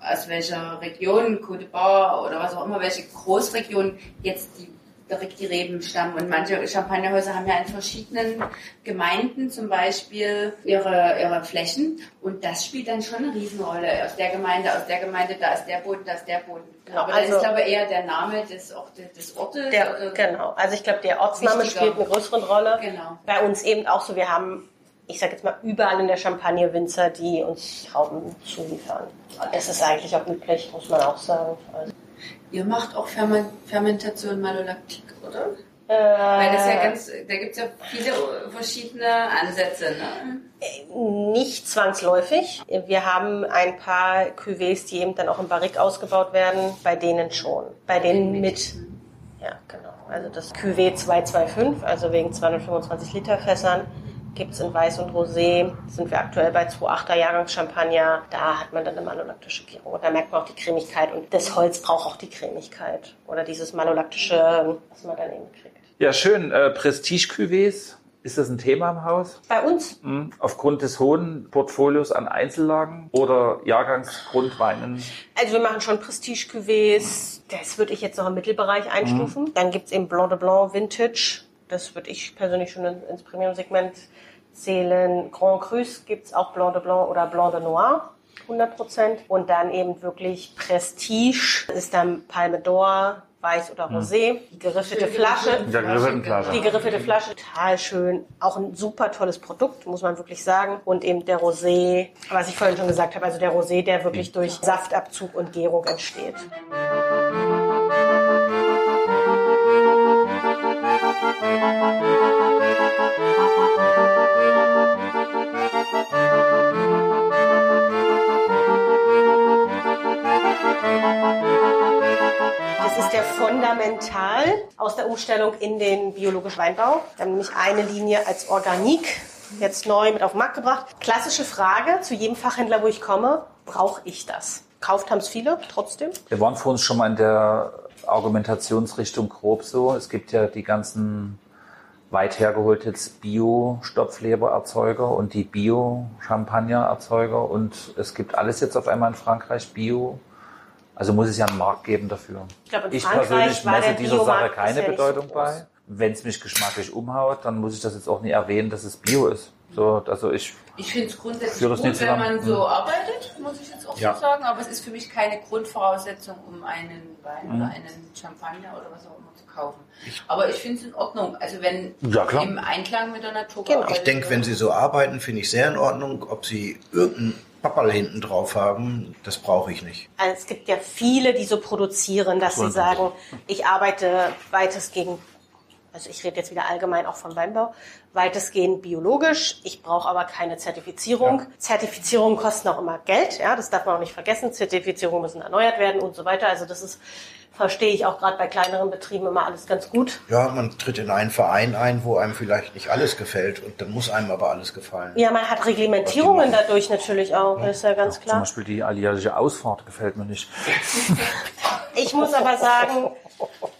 aus welcher Region, Côte d'Ivoire oder was auch immer, welche Großregion jetzt die, direkt die Reben stammen. Und manche Champagnerhäuser haben ja in verschiedenen Gemeinden zum Beispiel ihre, ihre Flächen und das spielt dann schon eine Riesenrolle. Aus der Gemeinde, aus der Gemeinde, da ist der Boden, da ist der Boden. Genau, Aber also- ist, glaube ich, eher der Name des, auch des, Ortes. Der, oder- genau. Also ich glaube, der Ortsname Wichtiger. spielt eine größere Rolle. Genau. Bei uns eben auch so, wir haben, ich sage jetzt mal, überall in der Champagne Winzer, die uns Trauben zuliefern. Das ist eigentlich auch üblich, muss man auch sagen. Also, Ihr macht auch Fermen Fermentation Malolaktik, oder? äh, Weil das ja ganz, da gibt es ja viele verschiedene Ansätze. Ne? Nicht zwangsläufig. Wir haben ein paar Cuvées, die eben dann auch im Barrique ausgebaut werden, bei denen schon. Bei denen mit, ja genau. Also das Cuvée 225, also wegen 225 Liter Fässern, gibt es in Weiß und Rosé. Sind wir aktuell bei 2,8er Jahrgangs Champagner. Da hat man dann eine malolaktische. Und da merkt man auch die Cremigkeit. Und das Holz braucht auch die Cremigkeit. Oder dieses malolaktische, was man dann eben kriegt. Ja, schön. Äh, Prestige-Cuvées. Ist das ein Thema im Haus? Bei uns Mhm. Aufgrund des hohen Portfolios an Einzellagen oder Jahrgangsgrundweinen? Also wir machen schon Prestige-Cuvées. Das würde ich jetzt noch im Mittelbereich einstufen. Dann gibt's eben Blanc de Blanc Vintage. Das würde ich persönlich schon in- ins Premium-Segment zählen. Grand Crus gibt's auch Blanc de Blanc oder Blanc de Noir. 100%. Und dann eben wirklich Prestige. Das ist dann Palme d'Or, Weiß oder Rosé. Die geriffelte Flasche. Ja, geriffelten Flasche. Die geriffelte Flasche, total schön. Auch ein super tolles Produkt, muss man wirklich sagen. Und eben der Rosé, was ich vorhin schon gesagt habe, also der Rosé, der wirklich durch Saftabzug und Gärung entsteht. Fundamental aus der Umstellung in den biologischen Weinbau. Wir haben nämlich eine Linie als Organik jetzt neu mit auf den Markt gebracht. Klassische Frage zu jedem Fachhändler, wo ich komme, brauche ich das? Kauft haben es viele, trotzdem. Wir waren vor uns schon mal in der Argumentationsrichtung grob so. Es gibt ja die ganzen weit hergeholt jetzt Bio-Stopflebererzeuger und die Bio-Champagnererzeuger und es gibt alles jetzt auf einmal in Frankreich Bio. Also muss es ja einen Markt geben dafür. Ich glaube, in Ich Frankreich persönlich messe dieser Sache keine nicht so Bedeutung bei. Wenn es mich geschmacklich umhaut, dann muss ich das jetzt auch nie erwähnen, dass es Bio ist. So, also ich Ich finde es grundsätzlich gut, nicht wenn zusammen. man so Mhm. arbeitet, muss ich jetzt auch Ja. so sagen. Aber es ist für mich keine Grundvoraussetzung, um einen Wein Mhm. oder einen Champagner oder was auch immer zu kaufen. Aber ich finde es in Ordnung. Also wenn Ja, klar. im Einklang mit der Natur Genau. Ich denke, wenn. Sie so arbeiten, finde ich sehr in Ordnung. Ob Sie irgendeinen Papperl hinten drauf haben, das brauche ich nicht. Also es gibt ja viele, die so produzieren, dass sie sagen, ich arbeite weitestgehend also ich rede jetzt wieder allgemein auch vom Weinbau, weitestgehend biologisch. Ich brauche aber keine Zertifizierung. Ja. Zertifizierungen kosten auch immer Geld, ja, das darf man auch nicht vergessen. Zertifizierungen müssen erneuert werden und so weiter. Also das ist verstehe ich auch gerade bei kleineren Betrieben immer alles ganz gut. Ja, man tritt in einen Verein ein, wo einem vielleicht nicht alles gefällt und dann muss einem aber alles gefallen. Ja, man hat Reglementierungen dadurch natürlich auch, ja. ist ja ganz klar. Zum Beispiel die alljährliche Ausfahrt gefällt mir nicht. Ich muss aber sagen,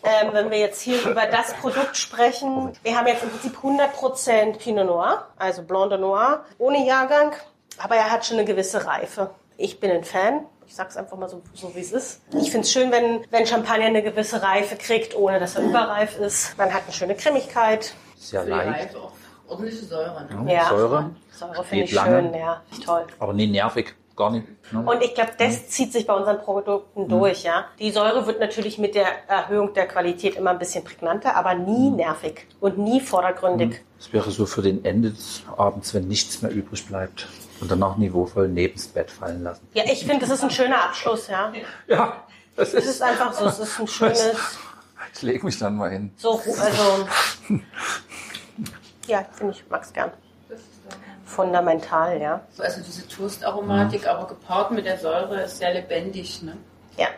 ähm, wenn wir jetzt hier über das Produkt sprechen, wir haben jetzt im Prinzip 100% Pinot Noir, also Blanc de Noir, ohne Jahrgang, aber er hat schon eine gewisse Reife. Ich bin ein Fan. Ich sag's einfach mal so, so wie es ist. Ich finde es schön, wenn, wenn Champagner eine gewisse Reife kriegt, ohne dass er überreif ist. Man hat eine schöne Cremigkeit. Sehr leicht. Ordentliche Säure. Ne? Ja, Säure. Säure finde ich lange, schön, ja, toll. Aber nie nervig. Gar nicht. Ne? Und ich glaube, das mhm. zieht sich bei unseren Produkten mhm. durch, ja. Die Säure wird natürlich mit der Erhöhung der Qualität immer ein bisschen prägnanter, aber nie mhm. nervig und nie vordergründig. Mhm. Das wäre so für den Ende des Abends, wenn nichts mehr übrig bleibt und danach niveauvoll neben das Bett fallen lassen. Ja, ich finde, das ist ein schöner Abschluss, ja. Ja, das ist, es ist einfach so, es ist ein schönes. Ich lege mich dann mal hin. So, also. ja, finde ich, mag's gern fundamental, ja. Also diese Toastaromatik, mhm. aber gepaart mit der Säure ist sehr lebendig, ne? Ja,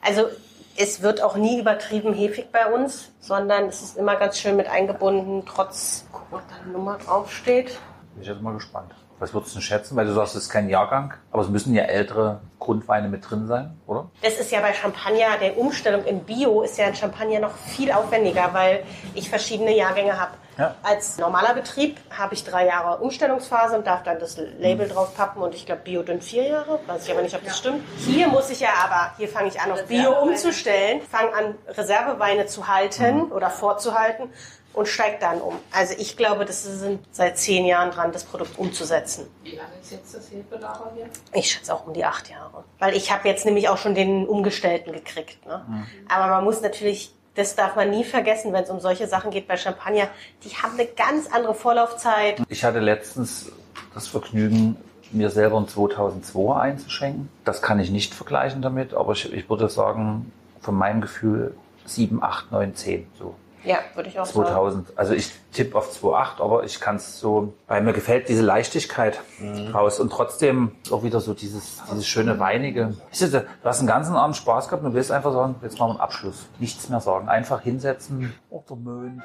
also es wird auch nie übertrieben hefig bei uns, sondern es ist immer ganz schön mit eingebunden, trotz, guck mal, da eine Nummer draufsteht. Bin ich jetzt mal gespannt. Was würdest du schätzen? Weil du sagst, es ist kein Jahrgang, aber es müssen ja ältere Grundweine mit drin sein, oder? Das ist ja bei Champagner, der Umstellung in Bio ist ja ein Champagner noch viel aufwendiger, weil ich verschiedene Jahrgänge habe. Ja. Als normaler Betrieb habe ich drei Jahre Umstellungsphase und darf dann das Label mhm. drauf pappen und ich glaube Bio dünn vier Jahre, weiß ich aber nicht, ob das ja. stimmt. Hier muss ich ja aber, hier fange ich an auf Bio umzustellen, fange an Reserveweine zu halten mhm. oder vorzuhalten und steigt dann um. Also ich glaube, das sind seit zehn Jahren dran, das Produkt umzusetzen. Wie lange ist jetzt das Hefelager hier? Ich schätze auch um die acht Jahre. Weil ich habe jetzt nämlich auch schon den Umgestellten gekriegt. Ne? Mhm. Aber man muss natürlich das darf man nie vergessen, wenn es um solche Sachen geht bei Champagner. Die haben eine ganz andere Vorlaufzeit. Ich hatte letztens das Vergnügen, mir selber ein 2002 einzuschenken. Das kann ich nicht vergleichen damit, aber ich, ich würde sagen, von meinem Gefühl 7, 8, 9, 10. So. Ja, würde ich auch 2000. sagen. Also ich tippe auf 2,8, aber ich kann es so, weil mir gefällt diese Leichtigkeit mhm. raus und trotzdem auch wieder so dieses, dieses schöne Weinige. Du hast einen ganzen Abend Spaß gehabt und willst einfach sagen, jetzt machen wir einen Abschluss. Nichts mehr sagen. Einfach hinsetzen oder möhen.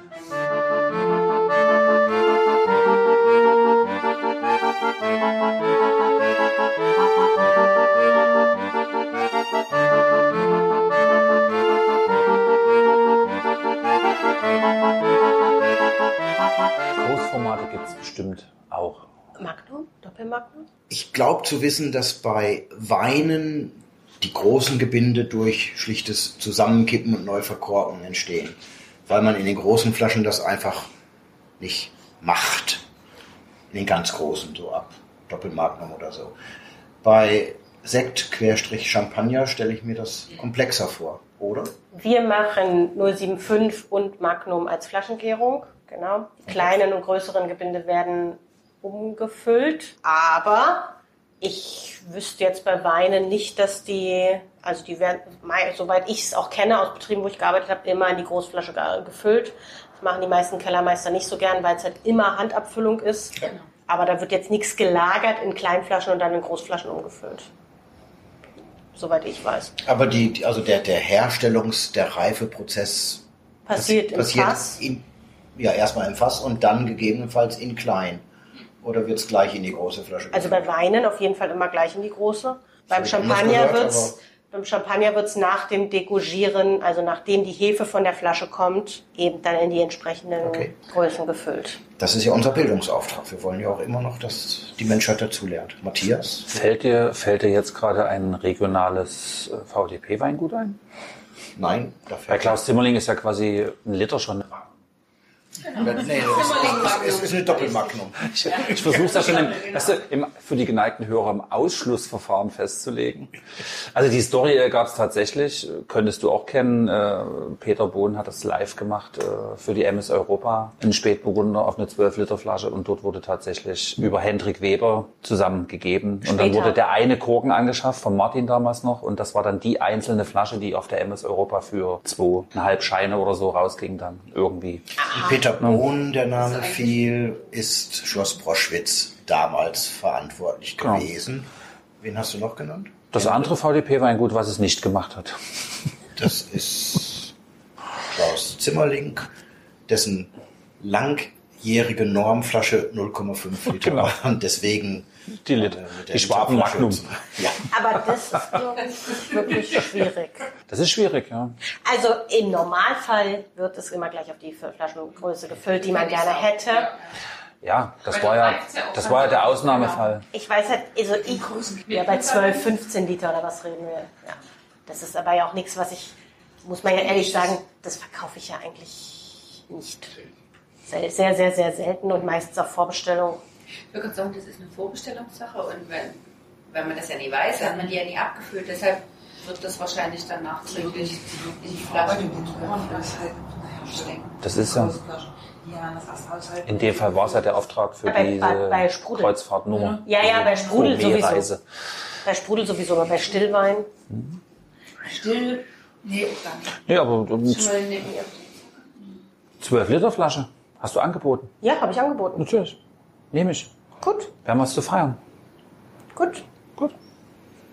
Großformate gibt es bestimmt auch. Magnum? Doppelmagnum? Ich glaube zu wissen, dass bei Weinen die großen Gebinde durch schlichtes Zusammenkippen und Neuverkorken entstehen. Weil man in den großen Flaschen das einfach nicht macht. In den ganz großen, so ab Doppelmagnum oder so. Bei Sekt Querstrich Champagner stelle ich mir das komplexer vor, oder? Wir machen 075 und Magnum als Flaschengärung. Genau. Die kleinen und größeren Gebinde werden umgefüllt. Aber ich wüsste jetzt bei Weinen nicht, dass die, also die werden, soweit ich es auch kenne aus Betrieben, wo ich gearbeitet habe, immer in die Großflasche gefüllt. Das machen die meisten Kellermeister nicht so gern, weil es halt immer Handabfüllung ist. Genau. Aber da wird jetzt nichts gelagert in Kleinflaschen und dann in Großflaschen umgefüllt. Soweit ich weiß. Aber die, also der, der Herstellungs-, der Reifeprozess passiert, passiert im Fass. In, ja, erstmal im Fass und dann gegebenenfalls in klein. Oder wird es gleich in die große Flasche? Also bei Weinen auf jeden Fall immer gleich in die große. Beim Champagner wird es beim Champagner wird's nach dem Degogieren, also nachdem die Hefe von der Flasche kommt, eben dann in die entsprechenden okay. Größen gefüllt. Das ist ja unser Bildungsauftrag. Wir wollen ja auch immer noch, dass die Menschheit dazulernt. Matthias? Fällt dir, fällt dir jetzt gerade ein regionales äh, VDP-Weingut ein? Nein. Bei Klaus Zimmerling ist ja quasi ein Liter schon Nee, das ist, es ist eine Doppelmagnum. Ich, ich versuche es ja schon im, weißt du, im, für die geneigten Hörer im Ausschlussverfahren festzulegen. Also die Story gab es tatsächlich, könntest du auch kennen. Äh, Peter Bohn hat das live gemacht äh, für die MS Europa, ein Spätburgunder auf eine 12-Liter-Flasche und dort wurde tatsächlich über Hendrik Weber zusammengegeben. Und dann Später. wurde der eine Korken angeschafft, von Martin damals noch, und das war dann die einzelne Flasche, die auf der MS Europa für zweieinhalb Scheine oder so rausging dann irgendwie. Peter Bohn, der Name fiel, ist Schloss Broschwitz damals verantwortlich Genau. gewesen. Wen hast du noch genannt? Das andere VDP-Weingut, was es nicht gemacht hat. Das ist Klaus Zimmerling, dessen langjährige Normflasche 0,5 Liter Genau. war und deswegen Die Lit- äh, die Schwaben Magnum. Ja, Aber das ist, glaube ich, wirklich schwierig. Das ist schwierig, ja. Also im Normalfall wird es immer gleich auf die Flaschengröße gefüllt, die man gerne hätte. Ja, das war ja, das war ja der. Ausnahmefall. Ich weiß halt, also ich, ja, bei 12, 15 Liter oder was reden wir. Ja. Das ist aber ja auch nichts, was ich, muss man ja ehrlich sagen, das verkaufe ich ja eigentlich nicht. Sehr, sehr, sehr, sehr selten und meistens auf Vorbestellung. Ich würde sagen, das ist eine Vorbestellungssache und wenn, wenn man das ja nie weiß, hat man die ja nie abgefüllt. Deshalb wird das wahrscheinlich dann nachträglich in die Flasche stecken. Das ist ja, in dem Fall war es ja der Auftrag für Bei- diese bei- bei. Kreuzfahrtnummer. Ja, ja, bei Sprudel sowieso. Bei Sprudel sowieso, aber bei Stillwein. Still? Nee, auch gar nicht. Nee, aber um Schon neben ihr. 12 Liter Flasche hast du angeboten. Ja, habe ich angeboten. Natürlich. Nehme ich. Gut, Wir haben was zu feiern. gut. Gut.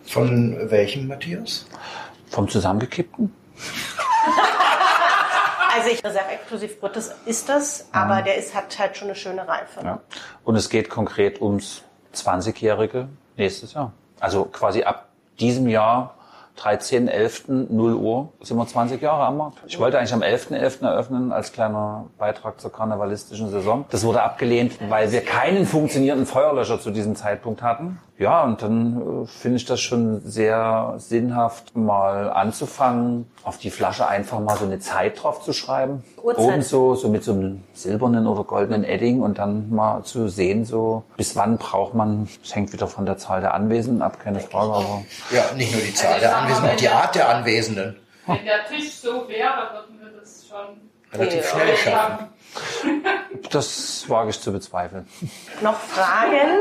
Von welchem Matthias? Vom Zusammengekippten? Also ich sage exklusiv Brutes ist das, aber der ist, hat halt schon eine schöne Reife. Ja. Und es geht konkret ums 20-Jährige nächstes Jahr. Also quasi ab diesem Jahr 13, 11, 0 Uhr sind wir 20 Jahre am Markt. Ich wollte eigentlich am 11.11. eröffnen als kleiner Beitrag zur karnevalistischen Saison. Das wurde abgelehnt, weil wir keinen funktionierenden Feuerlöscher zu diesem Zeitpunkt hatten. Ja, und dann äh, finde ich das schon sehr sinnhaft, mal anzufangen, auf die Flasche einfach mal so eine Zeit drauf zu schreiben. Uhrzeit. Oben so, so mit so einem silbernen oder goldenen Edding und dann mal zu sehen, so bis wann braucht man, es hängt wieder von der Zahl der Anwesenden ab, keine Frage, aber Ja, nicht nur die Zahl der Anwesenden, auch die Art der Anwesenden. Wenn der Tisch so wäre, würden wir das schon. Relativ schnell schaffen. das wage ich zu bezweifeln. Noch Fragen?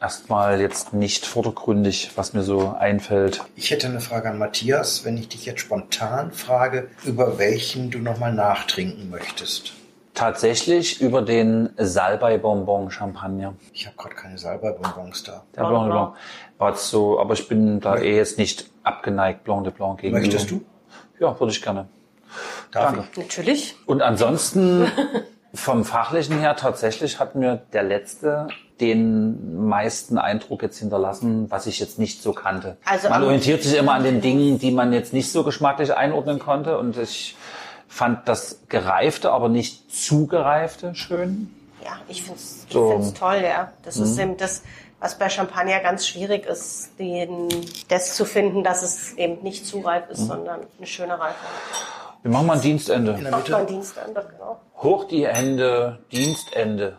Erstmal jetzt nicht vordergründig, was mir so einfällt. Ich hätte eine Frage an Matthias, wenn ich dich jetzt spontan frage, über welchen du nochmal nachtrinken möchtest. Tatsächlich über den Salbei-Bonbon Champagner. Ich habe gerade keine Salbei-Bonbons da. Der Blanc Blanc de Blanc. War so, aber ich bin da eh jetzt nicht abgeneigt Blanc de Blanc gegenüber. Möchtest du? Ja, würde ich gerne. Darf Danke. Natürlich. Und ansonsten vom Fachlichen her tatsächlich hat mir der letzte den meisten Eindruck jetzt hinterlassen, was ich jetzt nicht so kannte. Also man orientiert sich immer an den Dingen, die man jetzt nicht so geschmacklich einordnen konnte und ich fand das gereifte, aber nicht zu gereifte schön. Ja, ich finde es So. Mhm. toll, ja. Das ist eben das, was bei Champagner ganz schwierig ist, den, das zu finden, dass es eben nicht zu reif Mhm. ist, sondern eine schöne Reife hat. Wir machen mal ein Dienstende. In der Mitte? Dienst an, doch, genau. Hoch die Hände, Dienstende.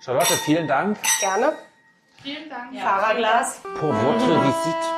Charlotte, vielen Dank. Gerne. Vielen Dank. Fahrerglas. Pour votre visite.